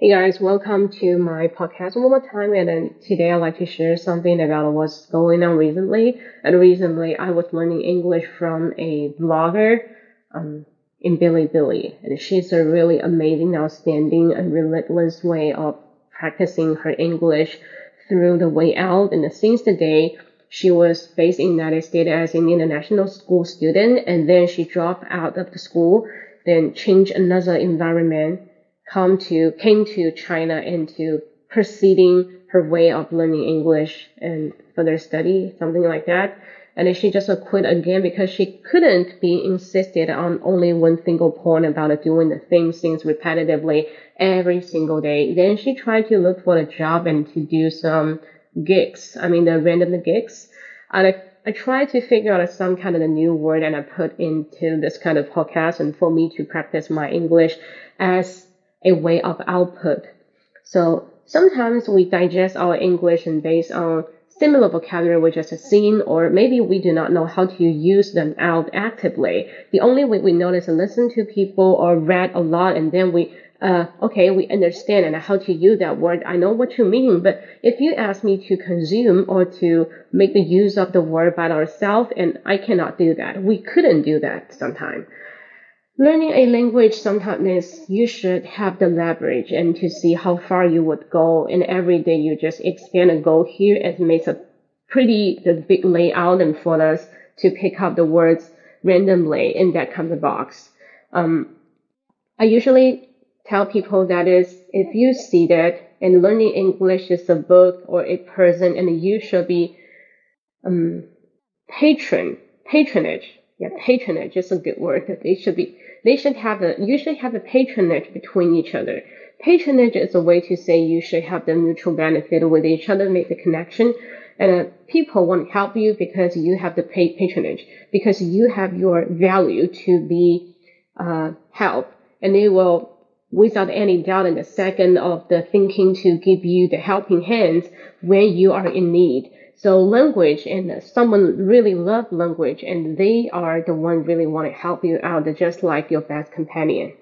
Hey guys, welcome to my podcast one more time. And today I'd like to share something about what's going on recently. And recently I was learning English from a blogger um, in Bilibili. And she's a really amazing, outstanding, and relentless way of practicing her English through the way out. And since the day she was based in United States as an international school student, and then she dropped out of the school, then changed another environment come to came to China and to proceeding her way of learning English and further study, something like that. And then she just quit again because she couldn't be insisted on only one single point about doing the same things repetitively every single day. Then she tried to look for a job and to do some gigs. I mean, the random gigs. And I, I tried to figure out some kind of a new word and I put into this kind of podcast and for me to practice my English as a way of output. So sometimes we digest our English and based on similar vocabulary we just seen, or maybe we do not know how to use them out actively. The only way we is to listen to people or read a lot and then we uh, okay, we understand and how to use that word. I know what you mean, but if you ask me to consume or to make the use of the word by ourselves, and I cannot do that. We couldn't do that sometimes. Learning a language sometimes you should have the leverage and to see how far you would go. And every day you just expand and go here. It makes a pretty the big layout and for us to pick up the words randomly in that kind of box. Um, I usually tell people that is if you see that and learning English is a book or a person and you should be um, patron patronage yeah, patronage is a good word. That they should be, they should have a, you should have a patronage between each other. Patronage is a way to say you should have the mutual benefit with each other, make the connection. And uh, people want to help you because you have the patronage, because you have your value to be uh, help, and they will, without any doubt, in the second of the thinking to give you the helping hands when you are in need. So language and someone really love language and they are the one really want to help you out They're just like your best companion.